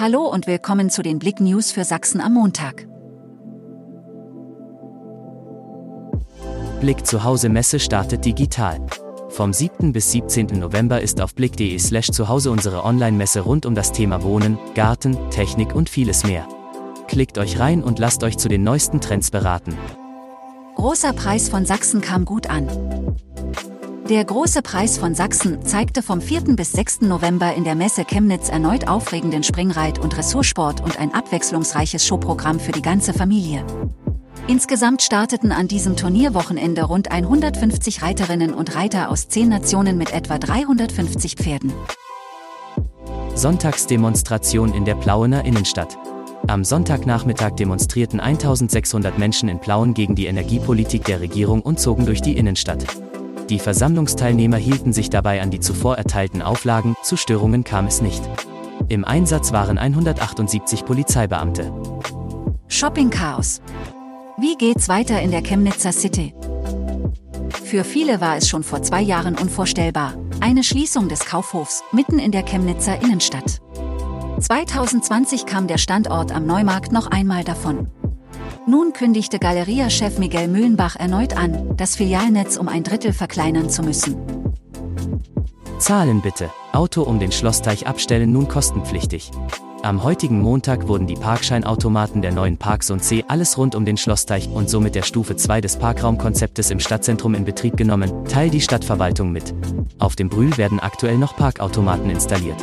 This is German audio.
Hallo und willkommen zu den Blick News für Sachsen am Montag. Blick zu Hause Messe startet digital. Vom 7. bis 17. November ist auf blick.de slash zu Hause unsere Online-Messe rund um das Thema Wohnen, Garten, Technik und vieles mehr. Klickt euch rein und lasst euch zu den neuesten Trends beraten. Großer Preis von Sachsen kam gut an. Der Große Preis von Sachsen zeigte vom 4. bis 6. November in der Messe Chemnitz erneut aufregenden Springreit- und Ressortsport und ein abwechslungsreiches Showprogramm für die ganze Familie. Insgesamt starteten an diesem Turnierwochenende rund 150 Reiterinnen und Reiter aus zehn Nationen mit etwa 350 Pferden. Sonntagsdemonstration in der Plauener Innenstadt. Am Sonntagnachmittag demonstrierten 1600 Menschen in Plauen gegen die Energiepolitik der Regierung und zogen durch die Innenstadt. Die Versammlungsteilnehmer hielten sich dabei an die zuvor erteilten Auflagen, zu Störungen kam es nicht. Im Einsatz waren 178 Polizeibeamte. Shopping-Chaos. Wie geht's weiter in der Chemnitzer City? Für viele war es schon vor zwei Jahren unvorstellbar. Eine Schließung des Kaufhofs mitten in der Chemnitzer Innenstadt. 2020 kam der Standort am Neumarkt noch einmal davon. Nun kündigte Galeria-Chef Miguel Mühlenbach erneut an, das Filialnetz um ein Drittel verkleinern zu müssen. Zahlen bitte. Auto um den Schlossteich abstellen nun kostenpflichtig. Am heutigen Montag wurden die Parkscheinautomaten der neuen Parks und C alles rund um den Schlossteich und somit der Stufe 2 des Parkraumkonzeptes im Stadtzentrum in Betrieb genommen, teilt die Stadtverwaltung mit. Auf dem Brühl werden aktuell noch Parkautomaten installiert.